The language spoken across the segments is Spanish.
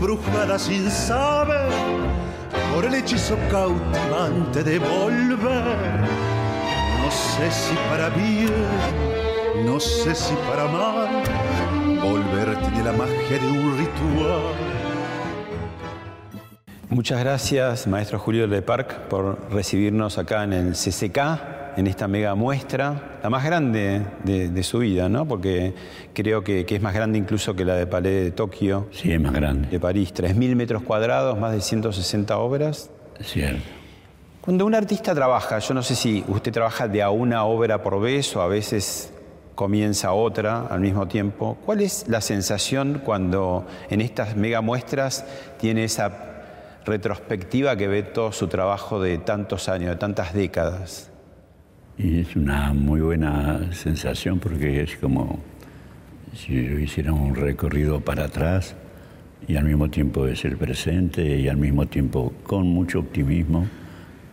Embrujada sin saber por el hechizo cautivante de volver. No sé si para bien, no sé si para mal, volver tiene la magia de un ritual. Muchas gracias, maestro Julio Le Parc, por recibirnos acá en el CCK en esta mega muestra, la más grande de, su vida, ¿no? Porque creo que, es más grande incluso que la de Palais de Tokio. Sí, es más grande. De París, 3.000 metros cuadrados, más de 160 obras. Cierto. Cuando un artista trabaja, yo no sé si usted trabaja de a una obra por vez o a veces comienza otra al mismo tiempo. ¿Cuál es la sensación cuando en estas mega muestras tiene esa retrospectiva que ve todo su trabajo de tantos años, de tantas décadas? Y es una muy buena sensación porque es como si yo hiciera un recorrido para atrás y al mismo tiempo es el presente y al mismo tiempo con mucho optimismo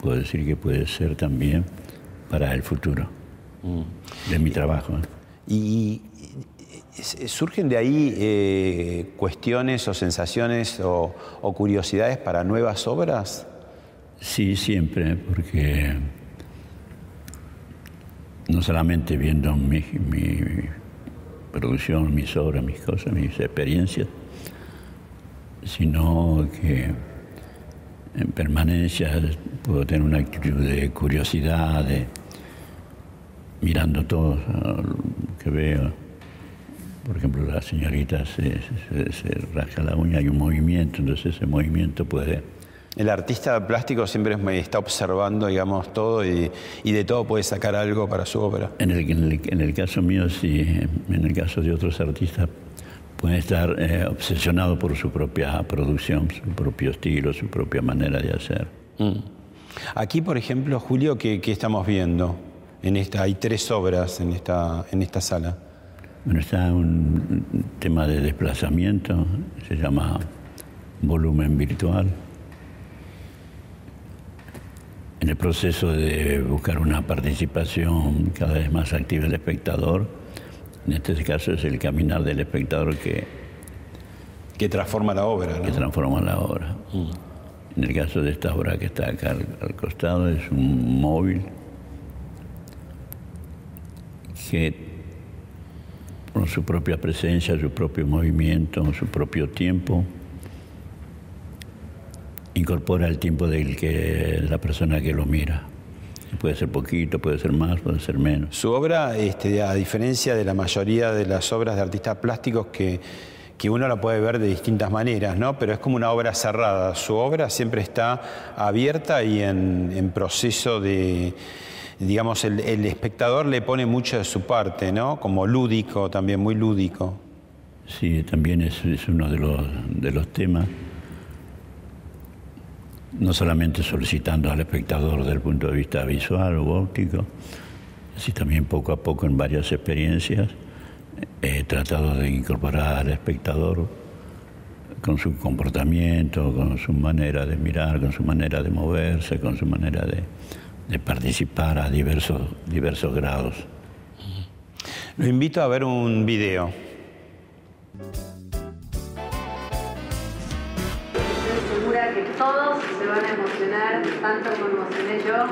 puedo decir que puede ser también para el futuro mm. de mi trabajo. ¿Y surgen de ahí eh, cuestiones o sensaciones o, o curiosidades para nuevas obras? Sí, siempre, porque no solamente viendo mi, producción, mis obras, mis cosas, mis experiencias, sino que en permanencia puedo tener una actitud de curiosidad, de mirando todo lo que veo. Por ejemplo, la señorita se, se rasca la uña, hay un movimiento, entonces ese movimiento puede el artista plástico siempre está observando, digamos, todo y, de todo puede sacar algo para su obra. En el, caso mío, sí. En el caso de otros artistas, pueden estar eh, obsesionados por su propia producción, su propio estilo, su propia manera de hacer. Mm. Aquí, por ejemplo, Julio, ¿qué, estamos viendo? En esta, hay tres obras en esta, en esta sala. Bueno, está un tema de desplazamiento, se llama volumen virtual en el proceso de buscar una participación cada vez más activa del espectador. En este caso es el caminar del espectador que... Que transforma la obra, Que transforma la obra. Mm. En el caso de esta obra que está acá al, costado es un móvil que con su propia presencia, su propio movimiento, su propio tiempo, incorpora el tiempo del que la persona que lo mira. Puede ser poquito, puede ser más, puede ser menos. Su obra, este, a diferencia de la mayoría de las obras de artistas plásticos que, que uno la puede ver de distintas maneras, ¿no? pero es como una obra cerrada. Su obra siempre está abierta y en, proceso de, digamos, el, espectador le pone mucho de su parte, ¿no? como lúdico, también muy lúdico. Sí, también es, es uno de los, de los temas no solamente solicitando al espectador desde el punto de vista visual o óptico, sino también poco a poco en varias experiencias he tratado de incorporar al espectador con su comportamiento, con su manera de mirar, con su manera de moverse, con su manera de, de participar a diversos, diversos grados. Lo invito a ver un video. Tanto como emocioné yo.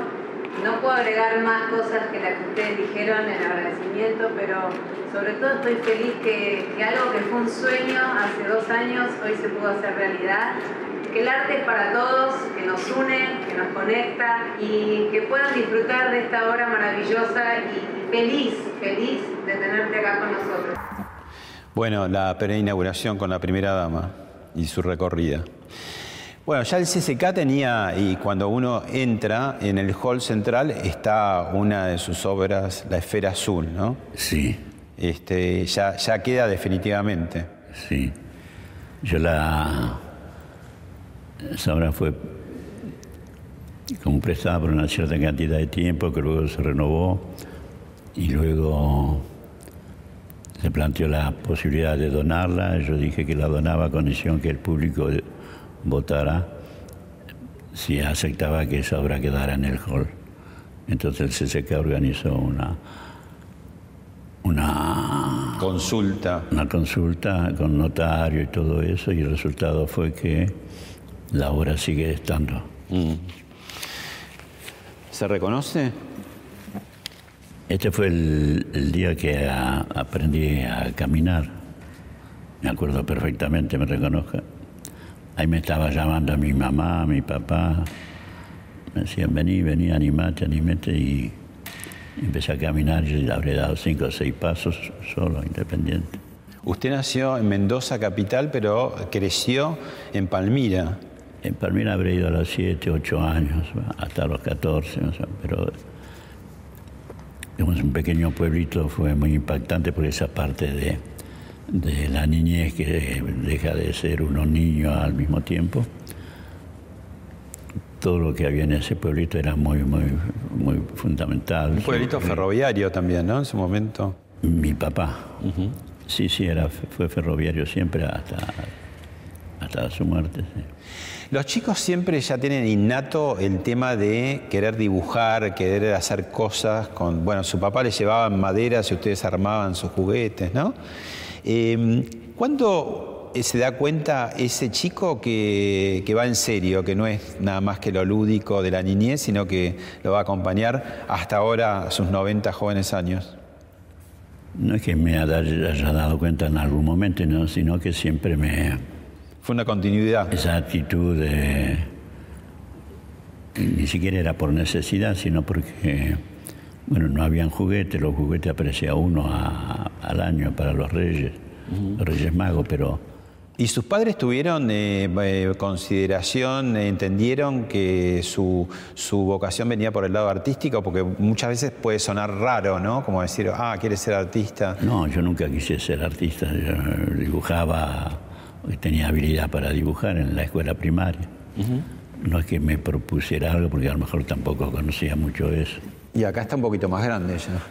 No puedo agregar más cosas que las que ustedes dijeron en agradecimiento, pero sobre todo estoy feliz que, que algo que fue un sueño hace dos años hoy se pudo hacer realidad. Que el arte es para todos, que nos une, que nos conecta y que puedan disfrutar de esta obra maravillosa y feliz, feliz de tenerte acá con nosotros. Bueno, la inauguración con la primera dama y su recorrida. Bueno, ya el CCK tenía, y cuando uno entra en el hall central está una de sus obras, La Esfera Azul, ¿no? Sí. Este, ya, ya queda definitivamente. Sí. Yo la... Esa obra fue como prestada por una cierta cantidad de tiempo que luego se renovó y luego se planteó la posibilidad de donarla. Yo dije que la donaba a condición que el público votara si aceptaba que esa obra quedara en el hall. Entonces el CCK organizó una, una consulta. Una consulta con notario y todo eso, y el resultado fue que la obra sigue estando. Mm. ¿Se reconoce? Este fue el, día que aprendí a caminar. Me acuerdo perfectamente, me reconozco. Ahí me estaba llamando mi mamá, mi papá. Me decían, vení, vení, animate, animate. Y empecé a caminar y habré dado cinco o seis pasos solo, independiente. Usted nació en Mendoza, capital, pero creció en Palmira. En Palmira habré ido a los siete, ocho años, hasta los 14, pero digamos, un pequeño pueblito fue muy impactante por esa parte de, de la niñez que deja de ser unos niños al mismo tiempo. Todo lo que había en ese pueblito era muy, muy, muy fundamental. Un pueblito ferroviario también, ¿no? En su momento. Mi papá. Sí, sí, era, fue ferroviario siempre hasta, hasta su muerte. Sí. Los chicos siempre ya tienen innato el tema de querer dibujar, querer hacer cosas con, bueno, su papá les llevaba madera si ustedes armaban sus juguetes, ¿no? Em, ¿Cuándo se da cuenta ese chico que, va en serio, que no es nada más que lo lúdico de la niñez, sino que lo va a acompañar hasta ahora sus 90 jóvenes años? No es que me haya dado cuenta en algún momento, sino que siempre me, fue una continuidad. Esa actitud de, ni siquiera era por necesidad, sino porque, bueno, no habían juguetes, los juguetes aparecía uno al año para los reyes, los reyes magos, pero... ¿Y sus padres tuvieron eh, eh, consideración, entendieron que su, su, vocación venía por el lado artístico? Porque muchas veces puede sonar raro, ¿no? Como decir, ah, ¿quieres ser artista? No, yo nunca quise ser artista, yo dibujaba tenía habilidad para dibujar en la escuela primaria. No es que me propusiera algo, porque a lo mejor tampoco conocía mucho eso. Y acá está un poquito más grande ya.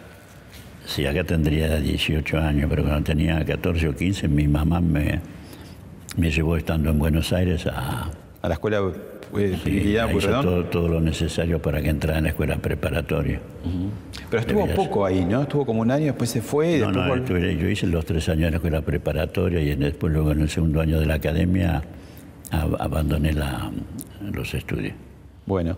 Sí, acá tendría 18 años, pero cuando tenía 14 o 15, mi mamá me, me llevó estando en Buenos Aires a... A la escuela eh, sí, hizo todo, lo necesario para que entrara en la escuela preparatoria. Pero estuvo poco ahí, ¿no? Estuvo como un año, después se fue. No, no, yo hice los tres años en la escuela preparatoria y después luego en el segundo año de la academia abandoné los estudios. Bueno,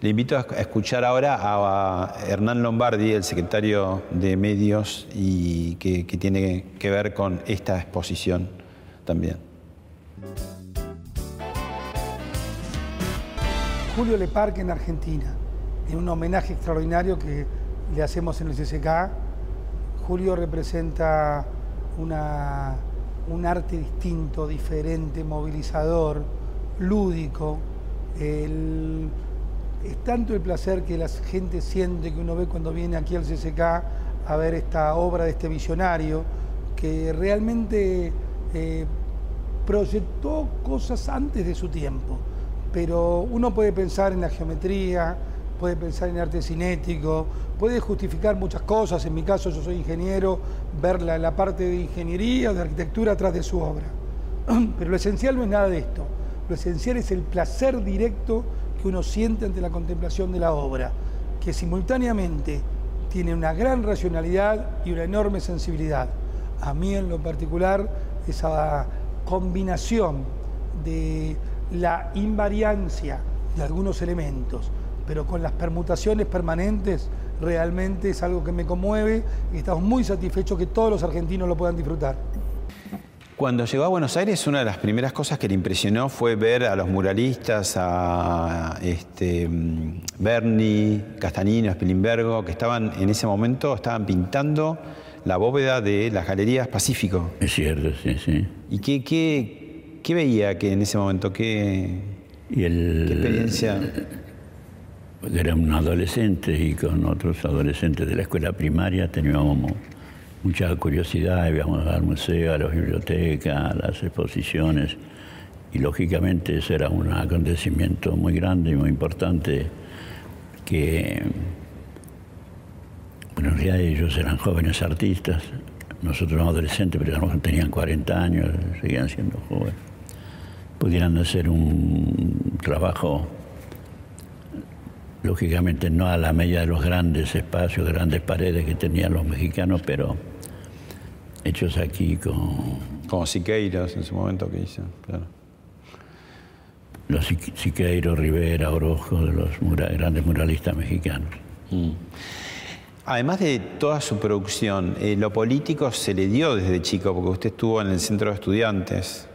le invito a escuchar ahora a Hernán Lombardi, el secretario de Medios, y que, tiene que ver con esta exposición también. Julio Leparque en Argentina, en un homenaje extraordinario que le hacemos en el CCK. Julio representa una, un arte distinto, diferente, movilizador, lúdico. Es tanto el placer que la gente siente que uno ve cuando viene aquí al CCK a ver esta obra de este visionario, que realmente eh, proyectó cosas antes de su tiempo. Pero uno puede pensar en la geometría, puede pensar en arte cinético, puede justificar muchas cosas, en mi caso yo soy ingeniero, ver la, parte de ingeniería o de arquitectura atrás de su obra. Pero lo esencial no es nada de esto, lo esencial es el placer directo que uno siente ante la contemplación de la obra, que simultáneamente tiene una gran racionalidad y una enorme sensibilidad. A mí en lo particular esa combinación de la invariancia de algunos elementos, pero con las permutaciones permanentes realmente es algo que me conmueve y estamos muy satisfechos que todos los argentinos lo puedan disfrutar. Cuando llegó a Buenos Aires, una de las primeras cosas que le impresionó fue ver a los muralistas, a este, Berni, Castanino, Spilimbergo, que estaban en ese momento estaban pintando la bóveda de las Galerías Pacífico. Es cierto, sí, sí. ¿Y qué, qué, ¿Qué veía que en ese momento? ¿Qué, y el, experiencia? Era un adolescente y con otros adolescentes de la escuela primaria teníamos mucha curiosidad, íbamos al museo, a la biblioteca, a las exposiciones, y lógicamente eso era un acontecimiento muy grande y muy importante que, bueno, en realidad ellos eran jóvenes artistas, nosotros adolescentes, pero ya tenían 40 años, seguían siendo jóvenes, pudieran hacer un trabajo lógicamente no a la medida de los grandes espacios, grandes paredes que tenían los mexicanos, pero hechos aquí con... Como Siqueiros en su momento que hizo, claro. Los Siqueiros, Rivera, Orozco, de los grandes muralistas mexicanos. Mm. Además de toda su producción, eh, lo político se le dio desde chico, porque usted estuvo en el centro de estudiantes.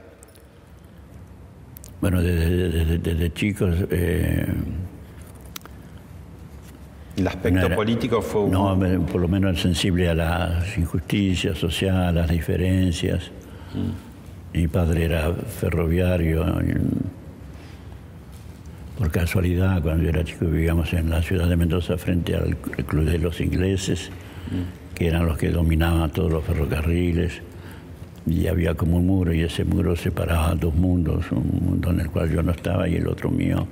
Bueno, desde, chicos... Eh, ¿El aspecto político fue No, por lo menos sensible a las injusticias sociales, a las diferencias. Mm. Mi padre era ferroviario. Por casualidad, cuando yo era chico vivíamos en la ciudad de Mendoza frente al Club de los Ingleses, mm. que eran los que dominaban todos los ferrocarriles. Y había como un muro y ese muro separaba dos mundos, un mundo en el cual yo no estaba y el otro mío,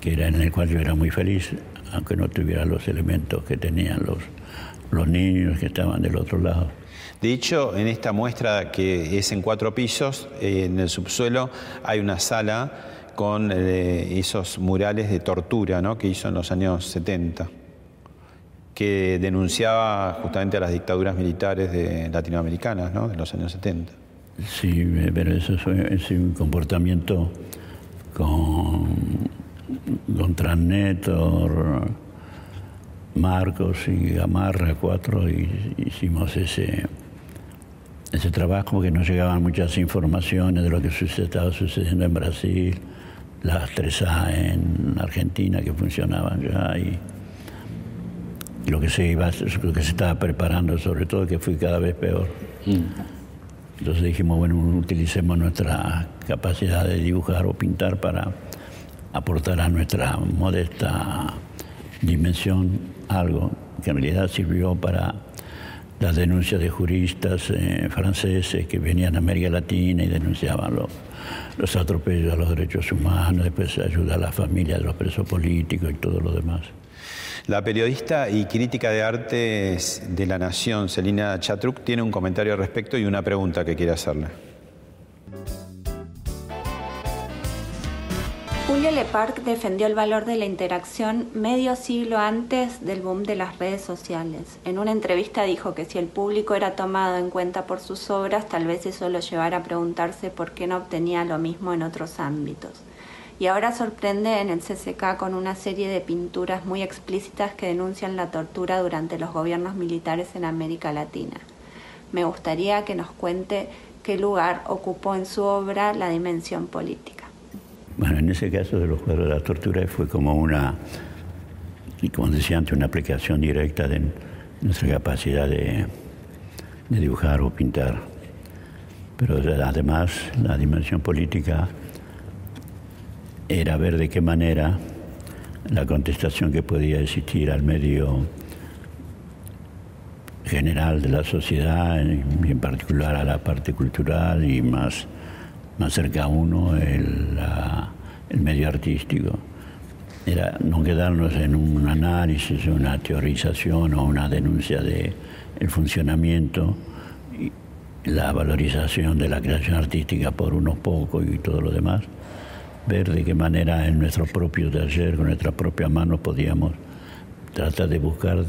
que era en el cual yo era muy feliz aunque no tuviera los elementos que tenían los, los niños que estaban del otro lado. De hecho, en esta muestra que es en cuatro pisos, eh, en el subsuelo hay una sala con eh, esos murales de tortura ¿no? que hizo en los años 70, que denunciaba justamente a las dictaduras militares de latinoamericanas ¿no? de los años 70. Sí, pero eso es un comportamiento con contra Nétor, Marcos y Gamarra, cuatro, y hicimos ese, ese trabajo que nos llegaban muchas informaciones de lo que estaba sucediendo en Brasil, las 3A en Argentina que funcionaban ya y, lo que se iba, lo que se estaba preparando sobre todo que fue cada vez peor. Mm. Entonces dijimos, bueno, utilicemos nuestra capacidad de dibujar o pintar para aportar a nuestra modesta dimensión algo que en realidad sirvió para las denuncias de juristas eh, franceses que venían a América Latina y denunciaban los, los atropellos a los derechos humanos, después ayuda a la familia de los presos políticos y todo lo demás. La periodista y crítica de arte de La Nación, Celina Chatruc, tiene un comentario al respecto y una pregunta que quiere hacerle. Julia Leparc defendió el valor de la interacción medio siglo antes del boom de las redes sociales. En una entrevista dijo que si el público era tomado en cuenta por sus obras, tal vez eso lo llevara a preguntarse por qué no obtenía lo mismo en otros ámbitos. Y ahora sorprende en el CCK con una serie de pinturas muy explícitas que denuncian la tortura durante los gobiernos militares en América Latina. Me gustaría que nos cuente qué lugar ocupó en su obra la dimensión política. Bueno, en ese caso de los cuadros de la tortura fue como una, y como decía antes, una aplicación directa de nuestra capacidad de, dibujar o pintar. Pero además la dimensión política era ver de qué manera la contestación que podía existir al medio general de la sociedad, y en particular a la parte cultural y más más cerca a uno el, el medio artístico. Era no quedarnos en un análisis, una teorización o una denuncia de el funcionamiento y la valorización de la creación artística por unos pocos y todo lo demás, ver de qué manera en nuestro propio taller, con nuestras propias manos, podíamos tratar de buscar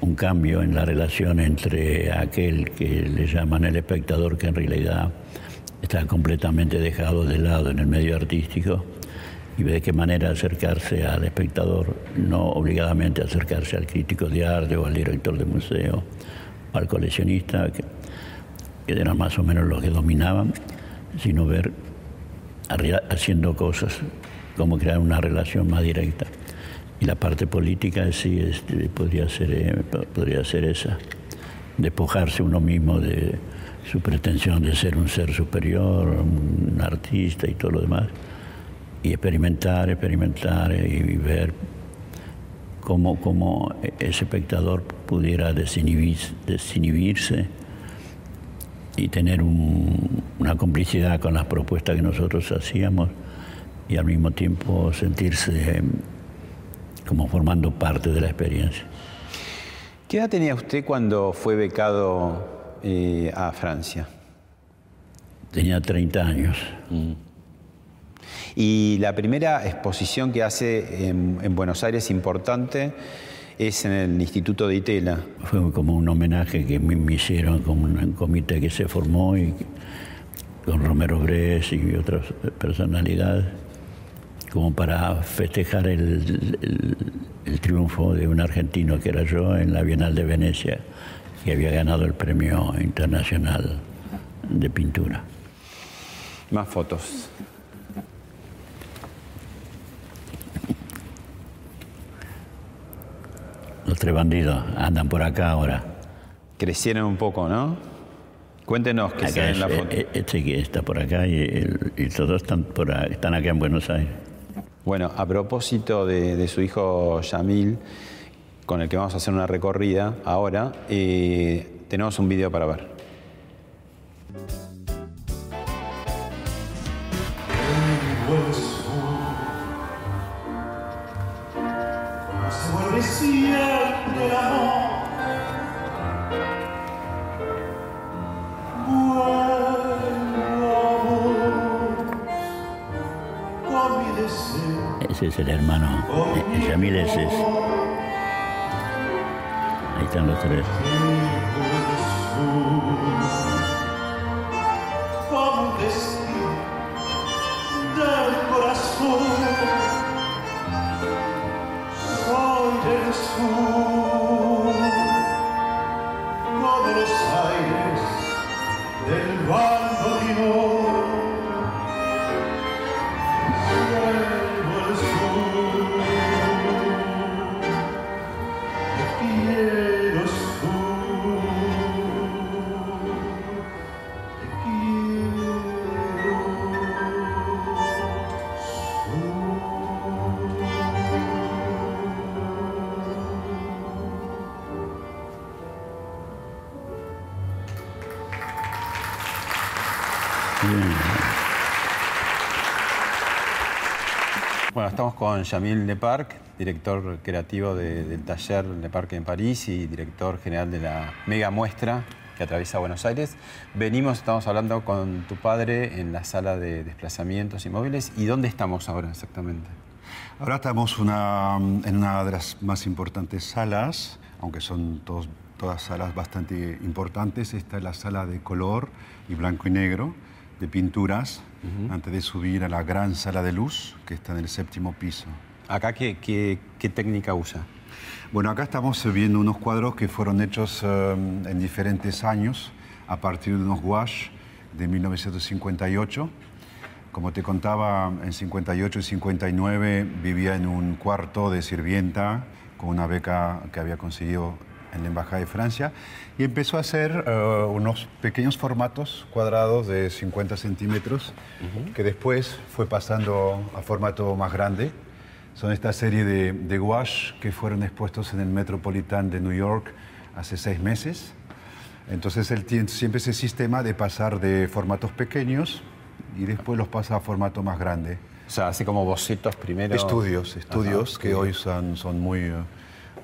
un cambio en la relación entre aquel que le llaman el espectador, que en realidad está completamente dejado de lado en el medio artístico y ve de qué manera acercarse al espectador, no obligadamente acercarse al crítico de arte o al director de museo al coleccionista, que, eran más o menos los que dominaban, sino ver haciendo cosas, cómo crear una relación más directa. Y la parte política sí este, podría, ser, eh, podría ser esa, despojarse uno mismo de su pretensión de ser un ser superior, un artista y todo lo demás, y experimentar, experimentar y ver cómo, cómo ese espectador pudiera desinhibirse y tener una complicidad con las propuestas que nosotros hacíamos y al mismo tiempo sentirse como formando parte de la experiencia. ¿Qué edad tenía usted cuando fue becado eh, a Francia? Tenía 30 años. Mm. Y la primera exposición que hace en, Buenos Aires importante es en el Instituto de Itela. Fue como un homenaje que me, hicieron como un comité que se formó y con Romero Bres y otras personalidades, como para festejar el, el triunfo de un argentino que era yo en la Bienal de Venecia, que había ganado el premio internacional de pintura. Más fotos. Los tres bandidos andan por acá ahora. Crecieron un poco, ¿no? Cuéntenos qué en la foto. Eh, este que está por acá y, todos están, por están acá en Buenos Aires. Bueno, a propósito de, su hijo Yamil, con el que vamos a hacer una recorrida ahora, eh, tenemos un video para ver. Ese es el hermano. Yamil. Ahí están los con Yamil Leparc, director creativo del taller Leparc en París y director general de la mega muestra que atraviesa Buenos Aires. Venimos, estamos hablando con tu padre en la sala de desplazamientos inmóviles. ¿Y dónde estamos ahora exactamente? Ahora estamos en una de las más importantes salas, aunque son todas salas bastante importantes. Esta es la sala de color y blanco y negro de pinturas antes de subir a la gran sala de luz que está en el séptimo piso. ¿Acá qué, qué, técnica usa? Bueno, acá estamos viendo unos cuadros que fueron hechos eh, en diferentes años a partir de unos gouaches de 1958. Como te contaba, en 58 y 59 vivía en un cuarto de sirvienta con una beca que había conseguido en la Embajada de Francia y empezó a hacer eh, unos pequeños formatos cuadrados de 50 centímetros que después fue pasando a formato más grande. Son esta serie de, de gouache que fueron expuestos en el Metropolitan de New York hace seis meses. Entonces él tiene siempre ese sistema de pasar de formatos pequeños y después los pasa a formato más grande. O sea, así como bocetos primero. Estudios, estudios que hoy son, son muy...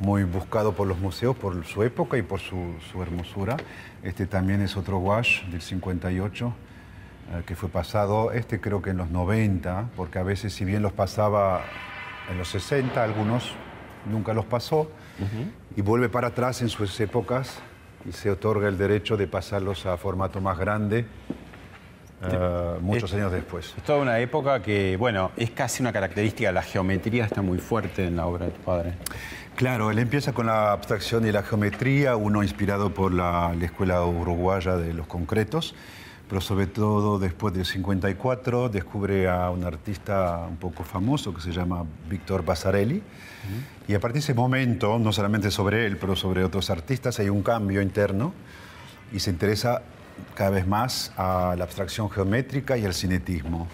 Muy buscado por los museos por su época y por su, hermosura. Este también es otro wash del 58 eh, que fue pasado, este creo que en los 90, porque a veces si bien los pasaba en los 60, algunos nunca los pasó, y vuelve para atrás en sus épocas y se otorga el derecho de pasarlos a formato más grande. Eh, muchos años después. Es toda una época que, bueno, es casi una característica, la geometría está muy fuerte en la obra de tu padre. Claro, él empieza con la abstracción y la geometría, uno inspirado por la, escuela uruguaya de los concretos, pero sobre todo después del 54 descubre a un artista un poco famoso que se llama Víctor Basarelli. Y a partir de ese momento, no solamente sobre él, pero sobre otros artistas, hay un cambio interno y se interesa cada vez más a la abstracción geométrica y al cinetismo.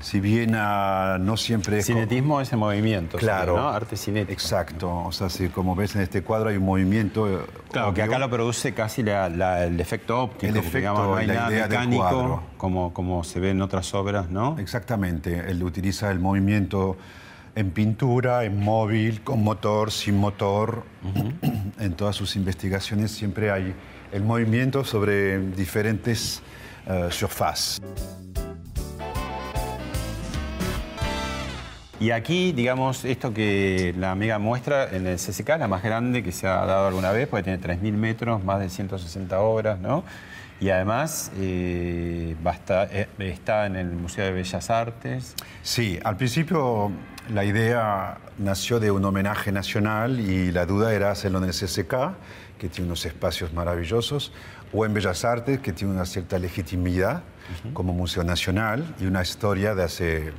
Si bien ah, no siempre es... Cinetismo es el movimiento, Claro. ¿no? Arte cinético. Exacto, o sea, si como ves en este cuadro hay un movimiento... eh, Claro, que obvio. acá lo produce casi la- la- el efecto óptico, El efecto, digamos, no hay la nada idea mecánico como, como se ve en otras obras, ¿no? Exactamente, él utiliza el movimiento en pintura, en móvil, con motor, sin motor. En todas sus investigaciones siempre hay el movimiento sobre diferentes eh, surfaces. Y aquí, digamos, esto que la amiga muestra en el CCK, la más grande que se ha dado alguna vez, porque tiene 3.000 metros, más de 160 obras, ¿no? Y además eh, eh, está en el Museo de Bellas Artes. Sí, al principio la idea nació de un homenaje nacional y la duda era hacerlo en el CCK, que tiene unos espacios maravillosos, o en Bellas Artes, que tiene una cierta legitimidad como museo nacional y una historia de hace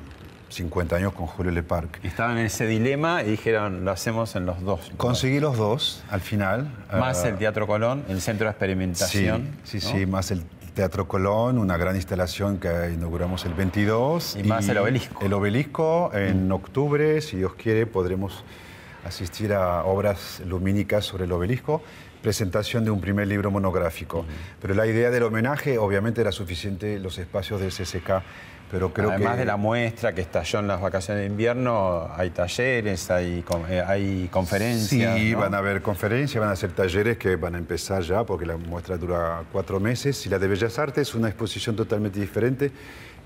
50 años con Julio Leparc. Estaban en ese dilema y dijeron, lo hacemos en los dos. Conseguí los dos al final. Más Ah, el Teatro Colón, el Centro de Experimentación. Sí, sí, ¿no? sí, más el Teatro Colón, una gran instalación que inauguramos el 22. Y más el obelisco. El obelisco en octubre, si Dios quiere, podremos asistir a obras lumínicas sobre el obelisco, presentación de un primer libro monográfico. Pero la idea del homenaje, obviamente, era suficiente los espacios del CCK, pero creo Además que... de la muestra que estalló en las vacaciones de invierno, hay talleres, hay, eh, hay conferencias. Sí, ¿no? van a haber conferencias, van a hacer talleres que van a empezar ya porque la muestra dura cuatro meses. Y la de Bellas Artes es una exposición totalmente diferente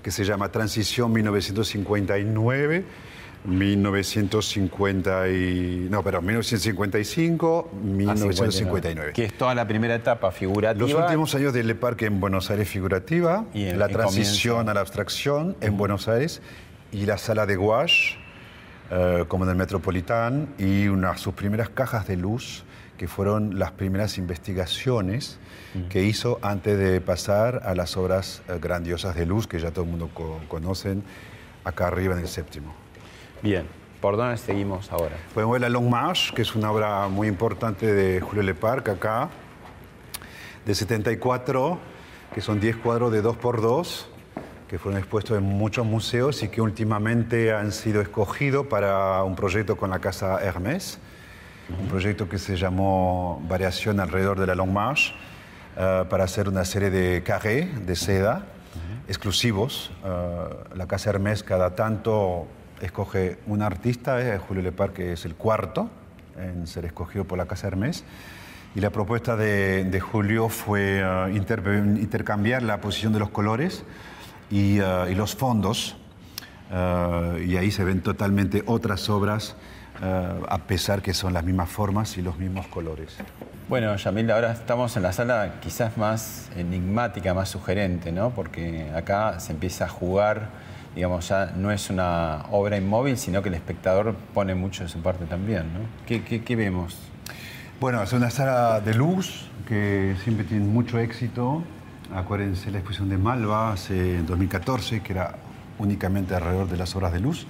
que se llama Transición 1959. 1950 y, no, perdón, 1955, Ah, 1959. Que es toda la primera etapa figurativa. Los últimos años del Parc en Buenos Aires figurativa, Y la transición a la abstracción en Buenos Aires y la sala de gouache, eh, como en el Metropolitán, y una, sus primeras cajas de luz, que fueron las primeras investigaciones que hizo antes de pasar a las obras eh, grandiosas de luz que ya todo el mundo co- conocen acá arriba en el séptimo. Bien, ¿por dónde seguimos ahora? Podemos ver la Long March, que es una obra muy importante de Julio Leparc acá, de 74, que son 10 cuadros de 2x2, que fueron expuestos en muchos museos y que últimamente han sido escogidos para un proyecto con la casa Hermès, un proyecto que se llamó Variación alrededor de la Long March, eh, para hacer una serie de carré de seda exclusivos. Eh, la casa Hermès cada tanto escoge un artista, eh, Julio Lepar, que es el cuarto en ser escogido por la casa Hermès. Y la propuesta de, Julio fue inter- intercambiar la posición de los colores y, y los fondos. Eh, y ahí se ven totalmente otras obras, a pesar que son las mismas formas y los mismos colores. Bueno, Yamil, ahora estamos en la sala quizás más enigmática, más sugerente, ¿no? Porque acá se empieza a jugar, digamos, ya no es una obra inmóvil, sino que el espectador pone mucho de su parte también. ¿Qué, vemos? Bueno, es una sala de luz que siempre tiene mucho éxito. Acuérdense la exposición de Malva hace en 2014, que era únicamente alrededor de las obras de luz.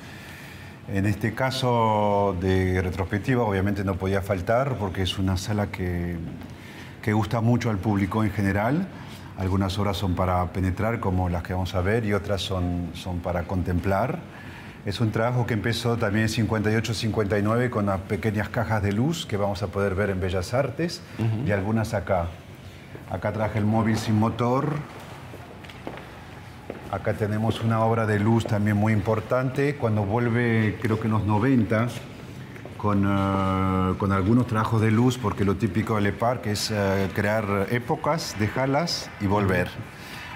En este caso de retrospectiva, obviamente no podía faltar porque es una sala que, que gusta mucho al público en general. Algunas obras son para penetrar, como las que vamos a ver, y otras son, son para contemplar. Es un trabajo que empezó también en 58-59 con unas pequeñas cajas de luz que vamos a poder ver en Bellas Artes y algunas acá. Acá traje el móvil sin motor. Acá tenemos una obra de luz también muy importante. Cuando vuelve, creo que en los 90, con, eh, con algunos trabajos de luz, porque lo típico de Le Parc es eh, crear épocas, dejarlas y volver.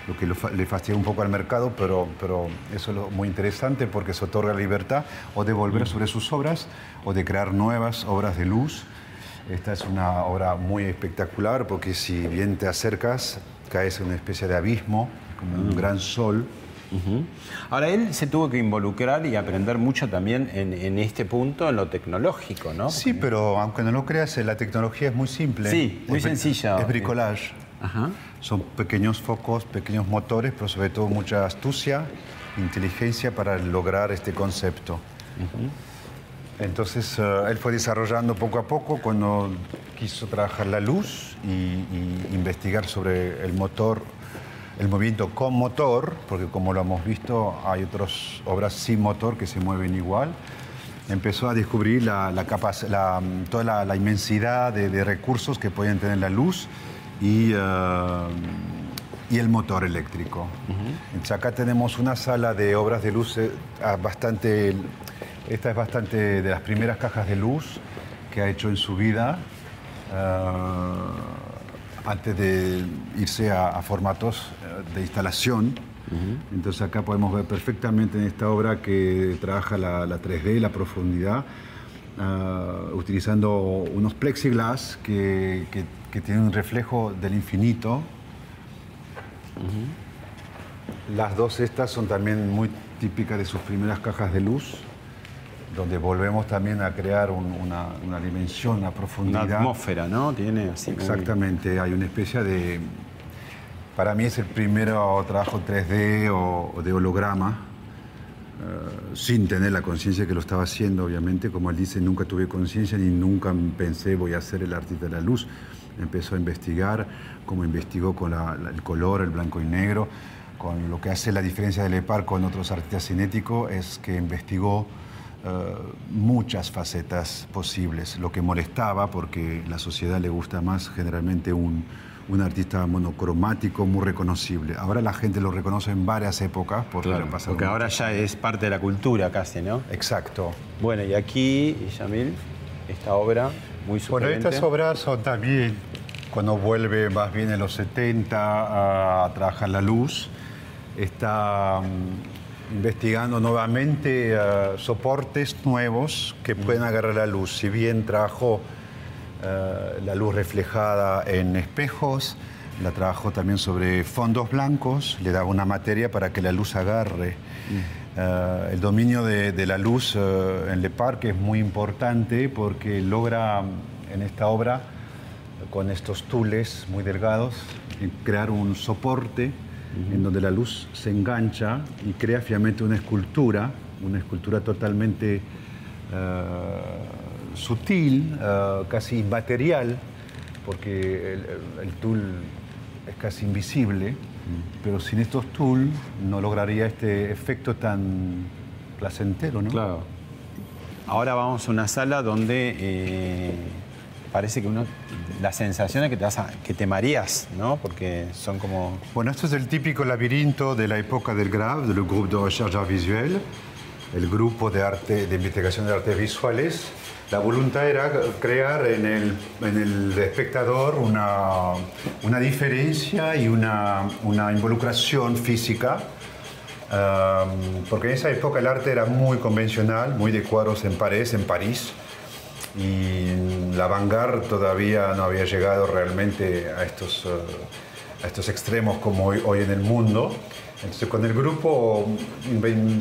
Lo que lo le fastidia un poco al mercado, pero, pero eso es lo muy interesante porque se otorga la libertad o de volver sobre sus obras o de crear nuevas obras de luz. Esta es una obra muy espectacular porque si bien te acercas, caes en una especie de abismo, como un gran sol. Ahora, él se tuvo que involucrar y aprender mucho también en, en este punto, en lo tecnológico, ¿no? Sí, pero aunque no lo creas, la tecnología es muy simple. Sí, muy Es sencilla. Es bricolage. Ajá. Son pequeños focos, pequeños motores, pero sobre todo mucha astucia, inteligencia para lograr este concepto. Entonces, eh, él fue desarrollando poco a poco cuando quiso trabajar la luz y, y investigar sobre el motor el movimiento con motor, porque como lo hemos visto, hay otras obras sin motor que se mueven igual. Empezó a descubrir la, la, toda la, inmensidad de, recursos que pueden tener la luz y, y el motor eléctrico. Entonces acá tenemos una sala de obras de luz eh, bastante... Esta es bastante de las primeras cajas de luz que ha hecho en su vida. Eh, antes de irse a, formatos eh, de instalación. Entonces acá podemos ver perfectamente en esta obra que trabaja la, 3D, la profundidad, ah, utilizando unos plexiglas que, que, tienen un reflejo del infinito. Las dos estas son también muy típicas de sus primeras cajas de luz donde volvemos también a crear una, dimensión, una profundidad. Una atmósfera, ¿no? Tiene así. Exactamente, hay una especie de. Para mí es el primero trabajo 3D o, de holograma, eh, sin tener la conciencia que lo estaba haciendo, obviamente. Como él dice, nunca tuve conciencia ni nunca pensé voy a ser el artista de la luz. Empezó a investigar, como investigó con el color, el blanco y negro. Con lo que hace la diferencia de Lepar con otros artistas cinéticos es que investigó eh, muchas facetas posibles, lo que molestaba porque la sociedad le gusta más generalmente un, un artista monocromático muy reconocible. Ahora la gente lo reconoce en varias épocas porque, porque ahora ya es parte de la cultura casi, ¿no? Exacto. Bueno, y aquí, Yamil, esta obra muy sugerente. Bueno, estas obras son también, cuando vuelve más bien en los 70 a trabajar la luz, está mm, investigando nuevamente eh, soportes nuevos que pueden agarrar la luz. Si bien trabajó eh, la luz reflejada en espejos, la trabajó también sobre fondos blancos, le daba una materia para que la luz agarre. Eh, el dominio de, la luz en Le Parc es muy importante porque logra en esta obra, con estos tules muy delgados, crear un soporte en donde la luz se engancha y crea finalmente una escultura, una escultura totalmente eh, sutil, eh, casi inmaterial, porque el, tul es casi invisible, pero sin estos tul no lograría este efecto tan placentero, ¿no? Claro. Ahora vamos a una sala donde eh, parece que uno, la sensación es que te, vas que te mareas, ¿no? Porque son como... Bueno, esto es el típico laberinto de la época del GRAV, del Grupo de Recherche Visuel, el grupo de, arte, de investigación de artes visuales. La voluntad era crear en el, en el espectador una, una, diferencia y una, una involucración física porque en esa época el arte era muy convencional, muy de cuadros en paredes en París, y la vanguard todavía no había llegado realmente a estos, eh, a estos extremos como hoy, hoy, en el mundo. Entonces con el grupo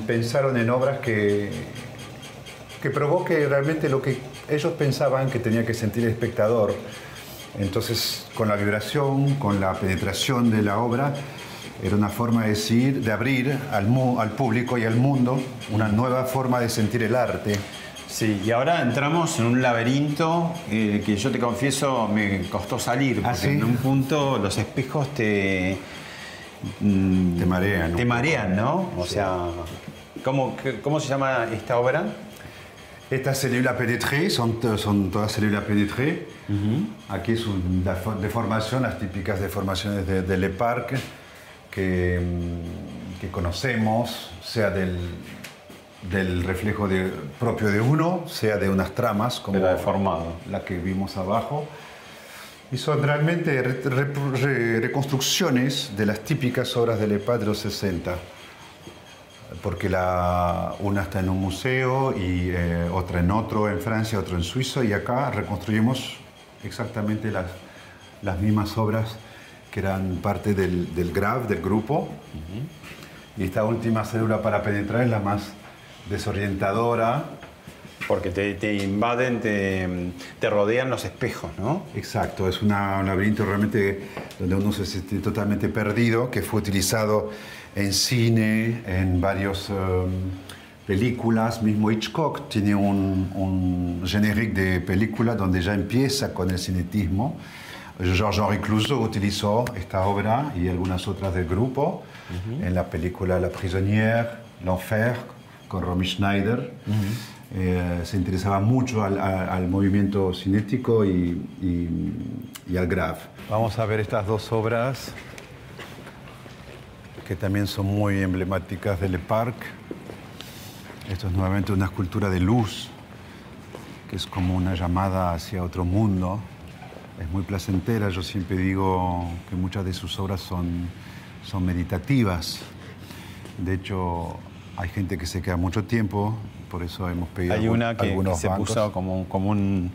pensaron en obras que, que provoque realmente lo que ellos pensaban que tenía que sentir el espectador. Entonces con la vibración, con la penetración de la obra, era una forma de decir, de abrir al, al público y al mundo una nueva forma de sentir el arte. Sí, y ahora entramos en un laberinto eh, que yo te confieso me costó salir, ¿Ah, porque en un punto los espejos te... Mm, te marean. Te marean, ¿no? O sea, ¿cómo, ¿cómo se llama esta obra? Estas células pénétrées son, son todas células pénétrées. Aquí es una deformación, las típicas deformaciones de, de Le Parc que, mm, que conocemos, sea del, del reflejo propio de uno, sea de unas tramas como la que vimos abajo. Y son realmente reconstrucciones de las típicas obras de los 60. Porque la, una está en un museo y eh, otra en otro en Francia, otro en Suiza, y acá reconstruimos exactamente las, las mismas obras que eran parte del, del del grupo. Y esta última célula para penetrar es la más desorientadora. Porque te, invaden, te, rodean los espejos, ¿no? Exacto, es un laberinto realmente donde uno se siente totalmente perdido, que fue utilizado en cine, en varias um, películas. Mismo Hitchcock tiene un, un de película donde ya empieza con el cinetismo Georges-Henri Clouseau utilizó esta obra y algunas otras del grupo en la película La prisonnière, L'Enfer, con Romy Schneider. Eh, se interesaba mucho al, movimiento cinético y, y, al grave. Vamos a ver estas dos obras que también son muy emblemáticas de Le Parc. Esto es nuevamente una escultura de luz, que es como una llamada hacia otro mundo. Es muy placentera, yo siempre digo que muchas de sus obras son, son meditativas. De hecho, hay gente que se queda mucho tiempo, por eso hemos pedido Hay una que, se puso como, como, un,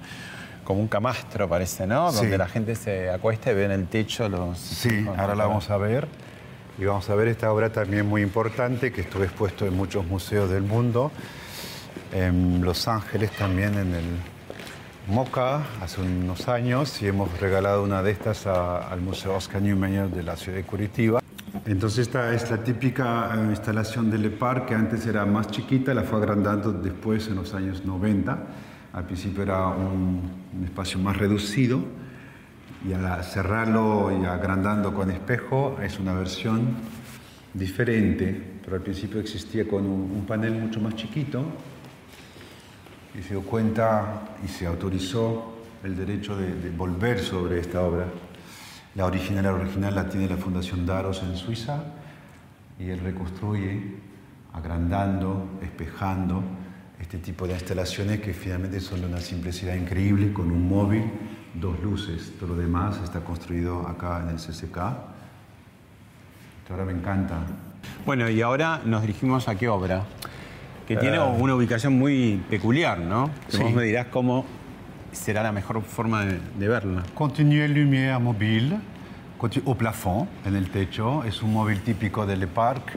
como un camastro, parece, ¿no? Donde la gente se acuesta y ve en el techo los... Sí, ahora la vamos a ver. Y vamos a ver esta obra también muy importante que estuvo expuesto en muchos museos del mundo. En Los Ángeles también en el Moca hace unos años y hemos regalado una de estas al Museo Oscar Niemeyer de la ciudad de Curitiba. Entonces esta es la típica eh, instalación de Le Parc que antes era más chiquita, la fue agrandando después en los años 90. Al principio era un, un espacio más reducido y al cerrarlo y agrandando con espejo es una versión diferente, pero al principio existía con un, panel mucho más chiquito y se dio cuenta y se autorizó el derecho de, volver sobre esta obra. La original, la original la tiene la Fundación Daros en Suiza y él reconstruye agrandando, espejando este tipo de instalaciones que finalmente son de una simplicidad increíble con un móvil dos luces, todo lo demás está construido acá en el CCK. ahora me encanta. Bueno, y ahora nos dirigimos a qué obra, que tiene eh. una ubicación muy peculiar, ¿no? Que vos me dirás cómo será la mejor forma de, verla. Continue lumière mobile, au plafond, en el techo. Es un móvil típico del Parc,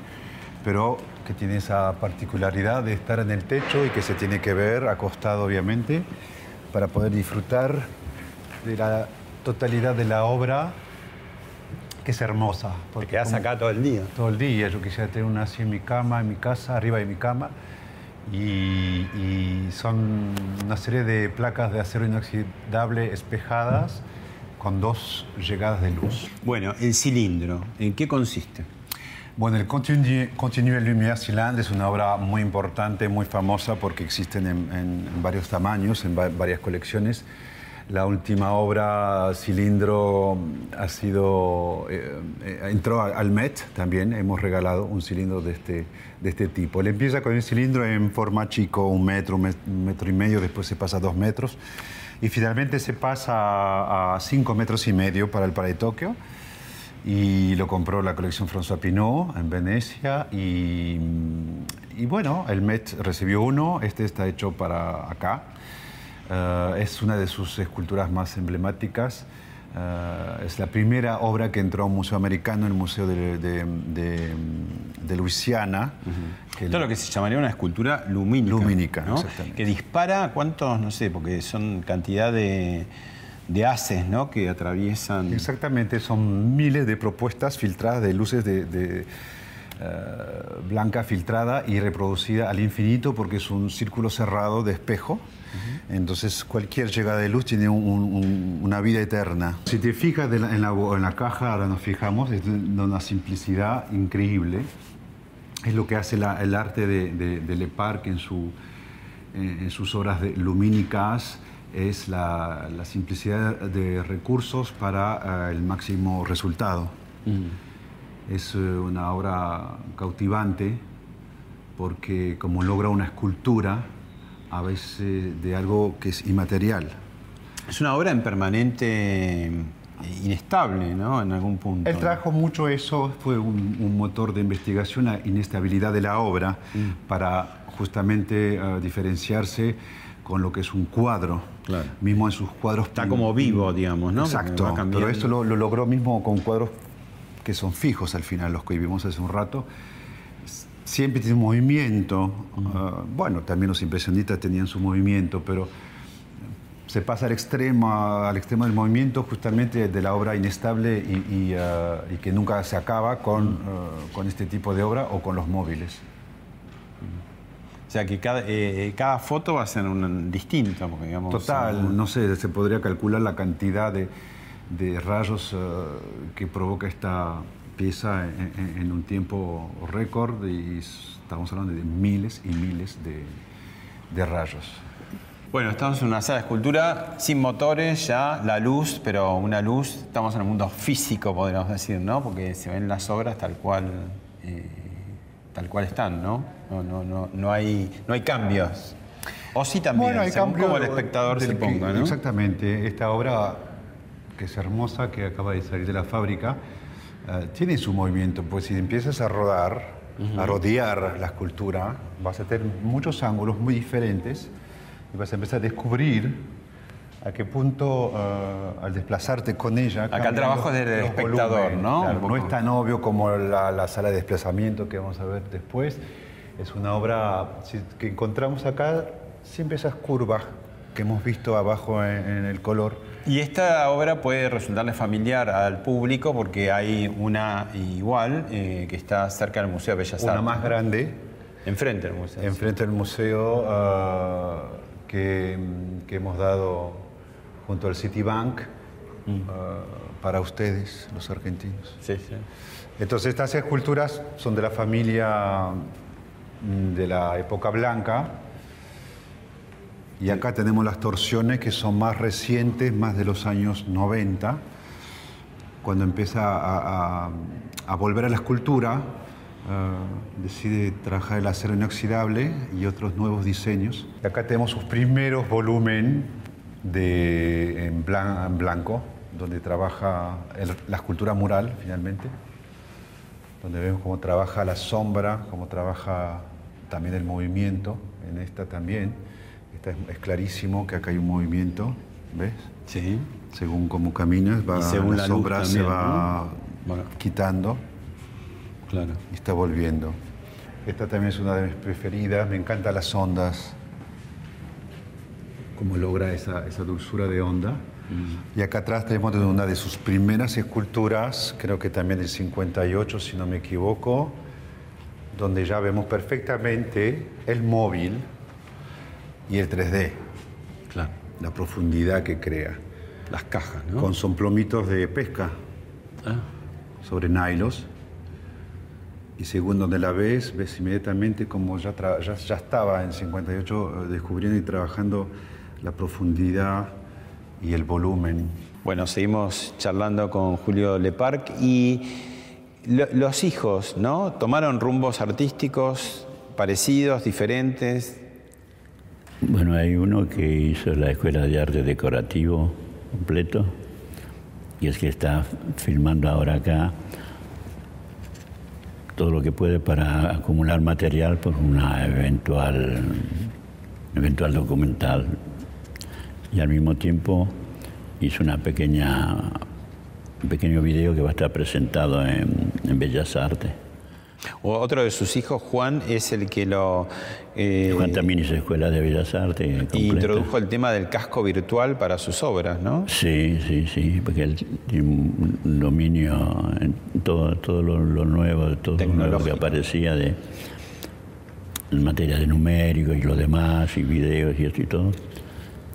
pero que tiene esa particularidad de estar en el techo y que se tiene que ver acostado, obviamente, para poder disfrutar de la totalidad de la obra, que es hermosa. Porque has acá todo el día. Todo el día. Yo quisiera tener una así en mi cama, en mi casa, arriba de mi cama. Y, son una serie de placas de acero inoxidable espejadas con dos llegadas de luz. Bueno, el cilindro, ¿en qué consiste? Bueno, el Continue, Continue Lumière Cylindre es una obra muy importante, muy famosa porque existen en, en varios tamaños, en varias colecciones. La última obra, Cilindro, ha sido, eh, eh, entró al Met también, hemos regalado un cilindro de este, de este tipo. Él empieza con el cilindro en forma chico, un metro, un metro y medio, después se pasa a dos metros. Y finalmente se pasa a cinco metros y medio para el Para Tokio. Y lo compró la colección François Pinot en Venecia. Y, y bueno, el Met recibió uno, este está hecho para acá eh, es una de sus esculturas más emblemáticas. Eh, es la primera obra que entró a un museo americano, el Museo de, de, Luisiana. Esto es lo que se llamaría una escultura lumínica. Lumínica, Que dispara, ¿cuántos? No sé, porque son cantidad de, de haces ¿no? que atraviesan. Exactamente, son miles de propuestas filtradas de luces de, eh, blanca filtrada y reproducida al infinito porque es un círculo cerrado de espejo. Entonces cualquier llegada de luz tiene una vida eterna. Si te fijas en, la, caja, ahora nos fijamos, es de una simplicidad increíble. Es lo que hace el arte de, Le Parc en, sus obras lumínicas, es la, simplicidad de recursos para eh, el máximo resultado. Es eh, una obra cautivante porque como logra una escultura, a veces de algo que es inmaterial. Es una obra en permanente eh, inestable, ¿no? En algún punto. Él trajo mucho eso, fue un, motor de investigación, la inestabilidad de la obra, mm. para justamente eh, diferenciarse con lo que es un cuadro. Claro. Mismo en sus cuadros. Está como vivo, digamos, ¿no? Exacto. Pero esto lo, lo, logró mismo con cuadros que son fijos al final, los que vimos hace un rato siempre tiene movimiento. Ah, bueno, también los impresionistas tenían su movimiento, pero se pasa al extremo, al extremo del movimiento justamente de la obra inestable y, ah, que nunca se acaba con, ah, con, este tipo de obra o con los móviles. O sea que cada, eh, cada foto va a ser un distinto, Total, no sé, se podría calcular la cantidad de de rayos que provoca esta pieza en, un tiempo récord y estamos hablando de miles y miles de, de rayos. Bueno, estamos en una sala de escultura sin motores, ya la luz, pero una luz, estamos en el mundo físico, podríamos decir, ¿no? Porque se ven las obras tal cual, eh, tal cual están, ¿no? No, no, no, no, hay, no hay cambios. O sí también, bueno, hay como el espectador se ponga, ¿no? Exactamente. Esta obra, que es hermosa, que acaba de salir de la fábrica, eh, tiene su movimiento, pues si empiezas a rodar, a rodear la escultura, vas a tener muchos ángulos muy diferentes y vas a empezar a descubrir a qué punto eh, al desplazarte con ella... Acá el trabajo es del espectador, ¿no? no es tan obvio como la, sala de desplazamiento que vamos a ver después. Es una obra que encontramos acá, siempre esas curvas que hemos visto abajo en, el color. Y esta obra puede resultarle familiar al público porque hay una igual eh, que está cerca del Museo de Bellas Artes. Una más grande. Enfrente del museo. Enfrente del museo. Ah, que, hemos dado junto al Citibank mm. ah, para ustedes, los argentinos. Sí, sí. Entonces estas esculturas son de la familia mm, de la época blanca. Y acá tenemos las torsiones que son más recientes, más de los años 90, cuando empieza a, a volver a la escultura, Ah, decide trabajar el acero inoxidable y otros nuevos diseños. acá tenemos sus primeros volumen de, en, blanco, donde trabaja la escultura mural finalmente, donde vemos cómo trabaja la sombra, cómo trabaja también el movimiento, en esta también. Esta es, clarísimo que acá hay un movimiento, ¿ves? Sí. Según cómo caminas, va, según la, sombra se va quitando. Y está volviendo. Esta también es una de mis preferidas. Me encantan las ondas. Cómo logra esa, dulzura de onda. Mm. Y acá atrás tenemos una de sus primeras esculturas, creo que también del 58, si no me equivoco, donde ya vemos perfectamente el móvil y el 3D. Claro. La profundidad que crea. Las cajas, ¿no? Con son plomitos de pesca. Ah. Sobre nylos y según donde la ves, ves inmediatamente como ya, ya, estaba en 58 eh, descubriendo y trabajando la profundidad y el volumen. Bueno, seguimos charlando con Julio Leparc y los hijos, ¿no? ¿Tomaron rumbos artísticos parecidos, diferentes? Bueno, hay uno que hizo la Escuela de Arte Decorativo completo y es que está filmando ahora acá todo lo que puede para acumular material por una eventual, eventual documental. Y al mismo tiempo hizo una pequeña, un pequeño video que va a estar presentado en, en Bellas Artes. Otro de sus hijos, Juan, es el que lo... Eh, Juan también hizo Escuela de Bellas Artes. Y introdujo el tema del casco virtual para sus obras, ¿no? Sí, sí, sí, porque él tiene un dominio en todo, todo lo, nuevo, todo lo que aparecía de, en materia de numérico y lo demás, y videos y esto y todo.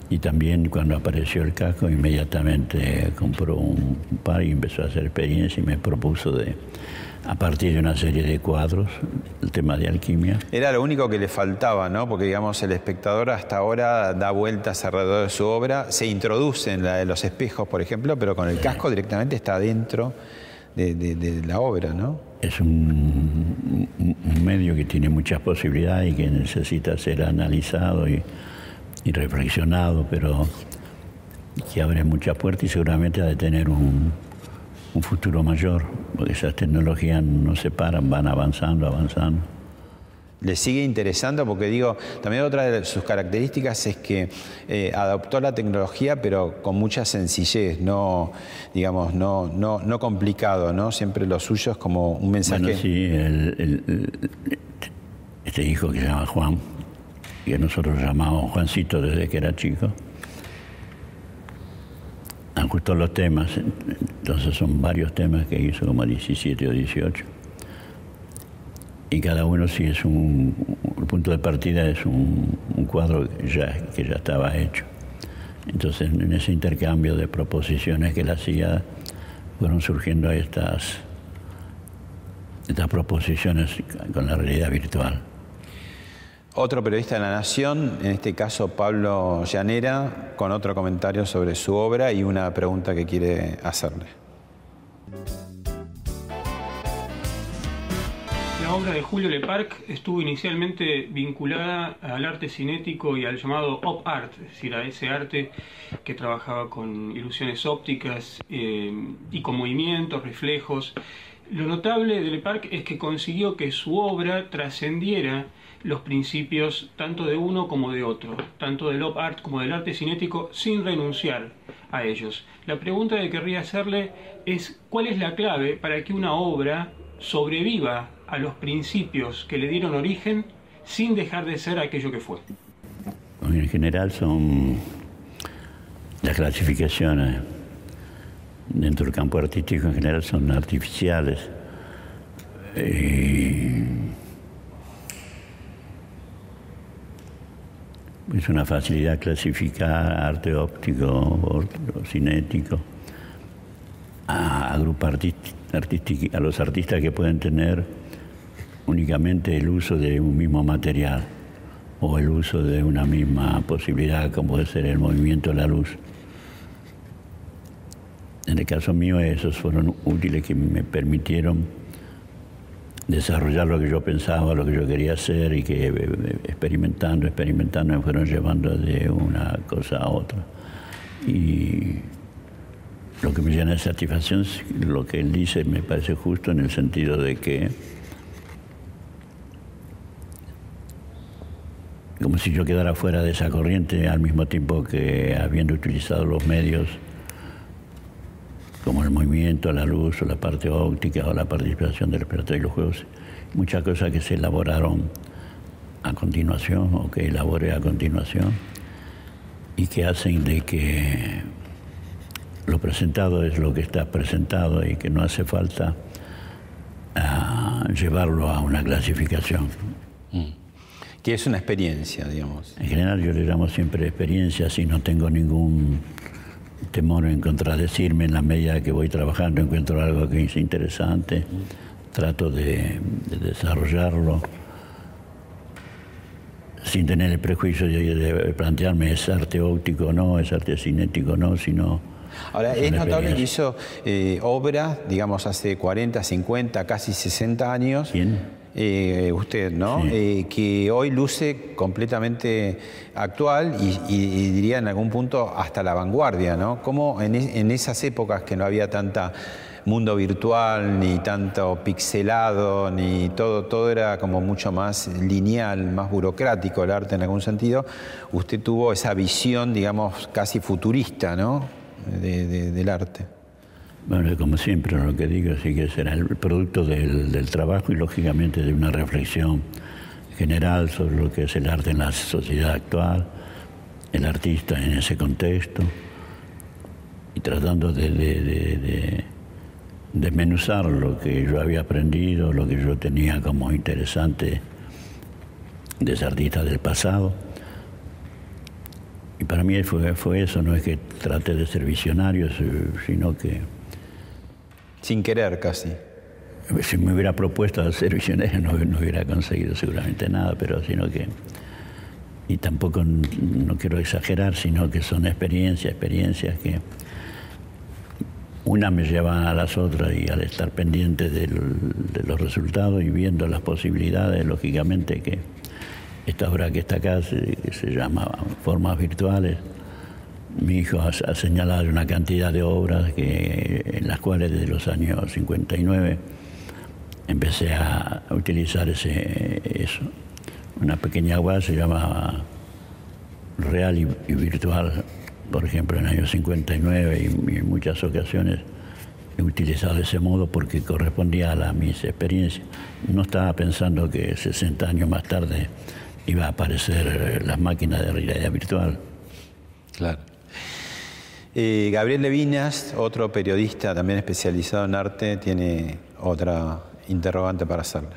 Y también cuando apareció el casco, inmediatamente compró un par y empezó a hacer experiencia y me propuso de a partir de una serie de cuadros, el tema de alquimia. Era lo único que le faltaba, ¿no? Porque, digamos, el espectador hasta ahora da vueltas alrededor de su obra, se introduce en la de los espejos, por ejemplo, pero con el casco directamente está dentro de, la obra, ¿no? Es un, medio que tiene muchas posibilidades y que necesita ser analizado y, y reflexionado, pero que abre muchas puertas y seguramente ha de tener un, un futuro mayor, porque esas tecnologías no se paran, van avanzando, avanzando. Le sigue interesando porque digo, también otra de sus características es que eh, adoptó la tecnología pero con mucha sencillez, no, digamos, no, no, no complicado, ¿no? Siempre lo suyo es como un mensaje. Bueno, sí, este hijo que se llama Juan, que nosotros llamamos Juancito desde que era chico, ajustó los temas, entonces son varios temas que hizo, como 17 o 18. Y cada uno sí es un, el punto de partida es un, cuadro que ya, que ya estaba hecho. Entonces, en ese intercambio de proposiciones que él hacía, fueron surgiendo estas, estas proposiciones con la realidad virtual. Otro periodista de La Nación, en este caso Pablo Llanera, con otro comentario sobre su obra y una pregunta que quiere hacerle. La obra de Julio Leparc estuvo inicialmente vinculada al arte cinético y al llamado op art, es decir, a ese arte que trabajaba con ilusiones ópticas eh, y con movimientos, reflejos. Lo notable de Leparc es que consiguió que su obra trascendiera los principios tanto de uno como de otro, tanto del op art como del arte cinético, sin renunciar a ellos. La pregunta que querría hacerle es cuál es la clave para que una obra sobreviva a los principios que le dieron origen sin dejar de ser aquello que fue. En general son las clasificaciones dentro del campo artístico en general son artificiales. Es una facilidad clasificar arte óptico cinético a artísticos, a los artistas que pueden tener únicamente el uso de un mismo material o el uso de una misma posibilidad como puede ser el movimiento de la luz. En el caso mío esos fueron útiles que me permitieron desarrollar lo que yo pensaba, lo que yo quería hacer y que eh, experimentando, experimentando me fueron llevando de una cosa a otra. Y lo que me llena de satisfacción es lo que él dice, me parece justo en el sentido de que como si yo quedara fuera de esa corriente al mismo tiempo que habiendo utilizado los medios como el movimiento, la luz o la parte óptica o la participación del espectador y los juegos, muchas cosas que se elaboraron a continuación o que elaboré a continuación y que hacen de que lo presentado es lo que está presentado y que no hace falta ah, llevarlo a una clasificación. Mm que es una experiencia, digamos. En general yo le llamo siempre experiencia, si no tengo ningún temor en contradecirme en la medida que voy trabajando, encuentro algo que es interesante, trato de, desarrollarlo sin tener el prejuicio de, plantearme es arte óptico o no, es arte cinético o no, sino... Ahora, es, notable que hizo eh, obra, digamos, hace 40, 50, casi 60 años. ¿Quién? Eh, usted, ¿no? Eh, que hoy luce completamente actual y, diría en algún punto hasta la vanguardia, ¿no? Como en, en, esas épocas que no había tanta mundo virtual, ni tanto pixelado, ni todo, todo era como mucho más lineal, más burocrático el arte en algún sentido, usted tuvo esa visión, digamos, casi futurista, ¿no? del arte. Bueno, como siempre lo que digo sí que será el producto del, trabajo y lógicamente de una reflexión general sobre lo que es el arte en la sociedad actual, el artista en ese contexto y tratando de, desmenuzar lo que yo había aprendido, lo que yo tenía como interesante de ese artista del pasado. Y para mí fue, fue eso, no es que trate de ser visionario, sino que sin querer casi. Si me hubiera propuesto ser visionario no, hubiera conseguido seguramente nada, pero sino que y tampoco no quiero exagerar, sino que son experiencias, experiencias que una me lleva a las otras y al estar pendiente de los resultados y viendo las posibilidades, lógicamente que esta obra que está acá se, se llama Formas Virtuales, mi hijo ha, señalado una cantidad de obras que, en las cuales desde los años 59 empecé a, utilizar ese, eso. Una pequeña web se llama Real y, Virtual, por ejemplo, en el año 59 y, en muchas ocasiones he utilizado ese modo porque correspondía a, mis experiencias. No estaba pensando que 60 años más tarde iba a aparecer las máquinas de realidad virtual. Claro. Gabriel Levinas, otro periodista también especializado en arte, tiene otra interrogante para hacerle.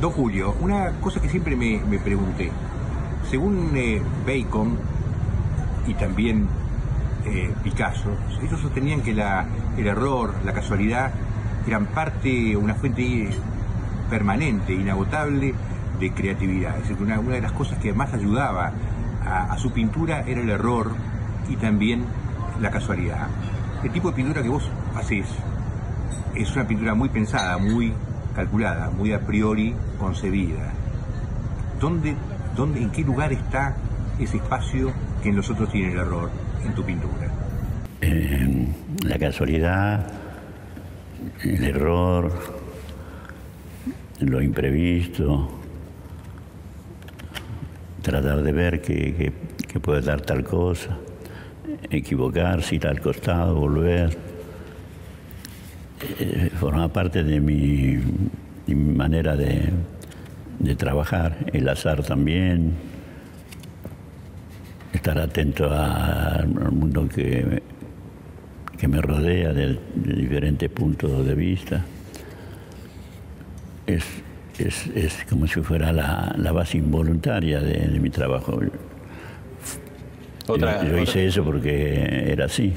Don Julio, una cosa que siempre me, pregunté. Según eh, Bacon y también eh, Picasso, ellos sostenían que el error, la casualidad, eran parte, una fuente permanente, inagotable de creatividad. Es decir, una, de las cosas que más ayudaba a, a, su pintura era el error y también la casualidad. El tipo de pintura que vos haces es una pintura muy pensada, muy calculada, muy a priori concebida. ¿Dónde, dónde, ¿En qué lugar está ese espacio que en los otros tiene el error en tu pintura? la casualidad, el error, lo imprevisto, tratar de ver que, puede dar tal cosa, equivocarse, ir al costado, volver. Eh, forma parte de mi, manera de, trabajar, el azar también, estar atento al mundo que, me rodea de, diferentes puntos de vista. Es, es, como si fuera la, base involuntaria de, mi trabajo. yo, hice eso porque era así.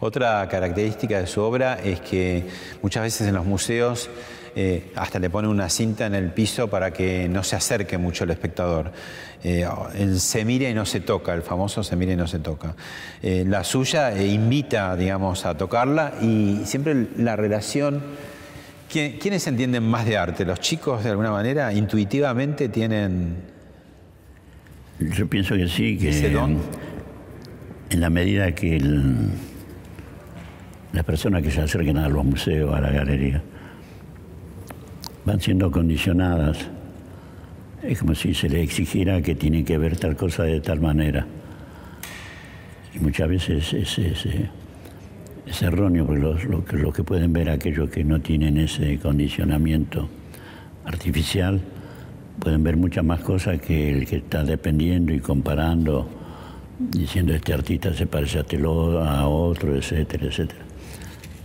Otra característica de su obra es que muchas veces en los museos eh, hasta le pone una cinta en el piso para que no se acerque mucho el espectador. Eh, el se mire y no se toca, el famoso se mire y no se toca. Eh, la suya invita, digamos, a tocarla y siempre la relación... ¿Quiénes entienden más de arte? ¿Los chicos de alguna manera intuitivamente tienen... Yo pienso que sí, que en la medida que el, las personas que se acerquen a los museos, a la galería, van siendo condicionadas. Es como si se les exigiera que tienen que ver tal cosa de tal manera. Y muchas veces es, es, erróneo, porque lo, que, lo que pueden ver aquellos que no tienen ese condicionamiento artificial, pueden ver muchas más cosas que el que está dependiendo y comparando, diciendo este artista se parece a, a otro, etcétera, etcétera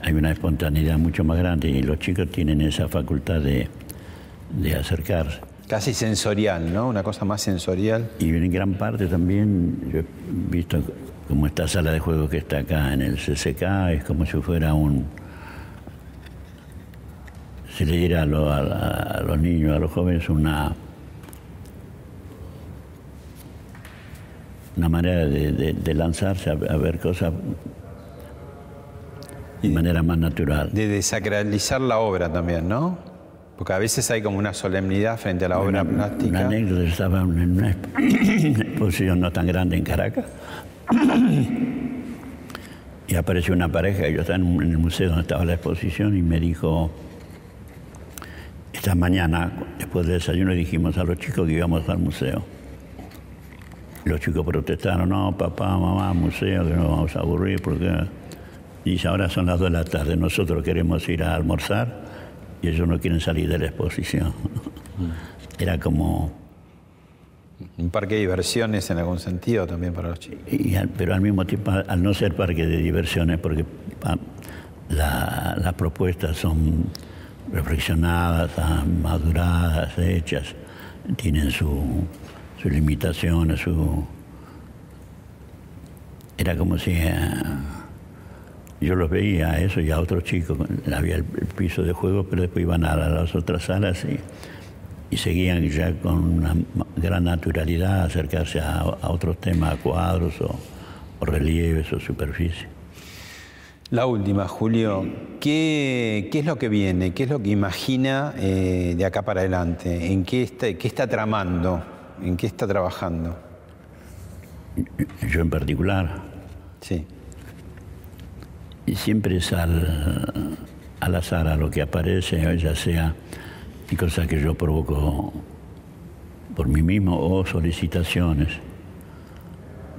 hay una espontaneidad mucho más grande y los chicos tienen esa facultad de, de acercarse. Casi sensorial, ¿no? Una cosa más sensorial. Y en gran parte también, yo he visto como esta sala de juego que está acá en el CCK, es como si fuera un... Se le diera a, los niños, a los jóvenes, una... una manera de, lanzarse a ver cosas de manera más natural. De desacralizar la obra también, ¿no? Porque a veces hay como una solemnidad frente a la obra plástica. Una anécdota, estaba en una exposición no tan grande en Caracas y apareció una pareja, yo estaba en el museo donde estaba la exposición y me dijo, esta mañana, después del desayuno, dijimos a los chicos que íbamos al museo. Los chicos protestaron, no, papá, mamá, museo, que nos vamos a aburrir porque y ahora son las dos de la tarde, nosotros queremos ir a almorzar y ellos no quieren salir de la exposición. Era como... Un parque de diversiones en algún sentido también para los chicos. pero al mismo tiempo, al no ser parque de diversiones, porque ah, las propuestas son reflexionadas, ah, maduradas, hechas, tienen sus limitaciones, su... Era como si... Ah, yo los veía a eso y a otros chicos, había el, piso de juego, pero después iban a las otras salas y, seguían ya con una gran naturalidad acercarse a, otros temas, a cuadros o, relieves o superficie. La última, Julio, ¿qué, es lo que viene? ¿Qué es lo que imagina eh, de acá para adelante? ¿En qué está, qué está tramando? ¿En qué está trabajando? Yo en particular. Sí y siempre es al, azar a lo que aparece, ya sea y cosas que yo provoco por mí mismo o solicitaciones.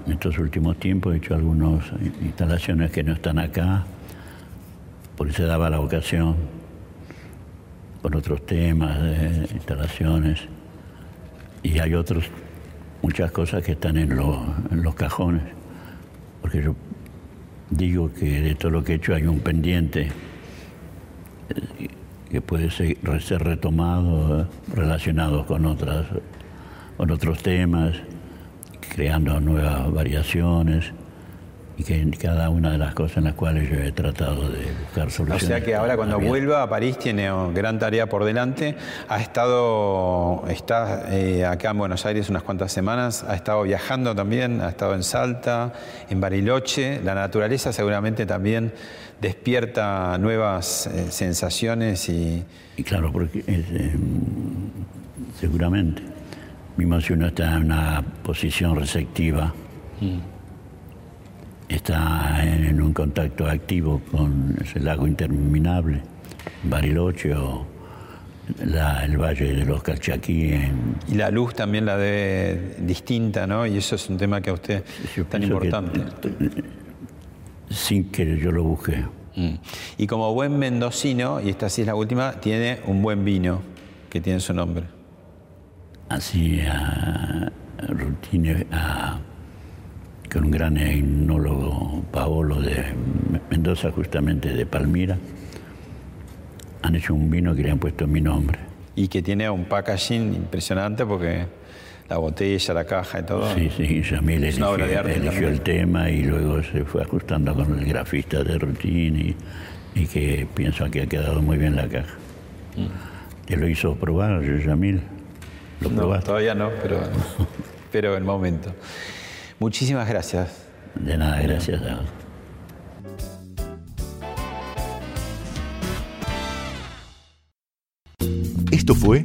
En estos últimos tiempos he hecho algunas instalaciones que no están acá, porque se daba la ocasión, por otros temas de instalaciones, y hay otros, muchas cosas que están en, en los cajones, porque yo digo que de todo lo que he hecho hay un pendiente eh, que puede ser, ser retomado, relacionado con, otras, con otros temas, creando nuevas variaciones y que en cada una de las cosas en las cuales yo he tratado de buscar soluciones. O sea que ahora cuando vuelva a París tiene gran tarea por delante. Ha estado, está eh, acá en Buenos Aires unas cuantas semanas, ha estado viajando también, ha estado en Salta, en Bariloche. La naturaleza seguramente también despierta nuevas eh, sensaciones y... Y claro, porque eh, seguramente, mismo si uno está en una posición receptiva, mm está en un contacto activo con ese lago interminable, Bariloche o el valle de los Calchaquí. Y la luz también la de distinta, ¿no? Y eso es un tema que a usted es tan importante. Sin que yo lo busque. Mm. Y como buen mendocino, y esta sí es la última, tiene un buen vino que tiene su nombre. Así, a, a con un gran etnólogo, Paolo de Mendoza, justamente de Palmira. Han hecho un vino que le han puesto mi nombre. Y que tiene un packaging impresionante porque la botella, la caja y todo. Sí, sí, Yamil eligió, eligió el tema y luego se fue ajustando con el grafista de rutina y, que pienso que ha quedado muy bien la caja. ¿Te mm. lo hizo probar, Yamil? ¿Lo no, Todavía no, pero, pero el momento. Muchísimas gracias. De nada, gracias. Esto fue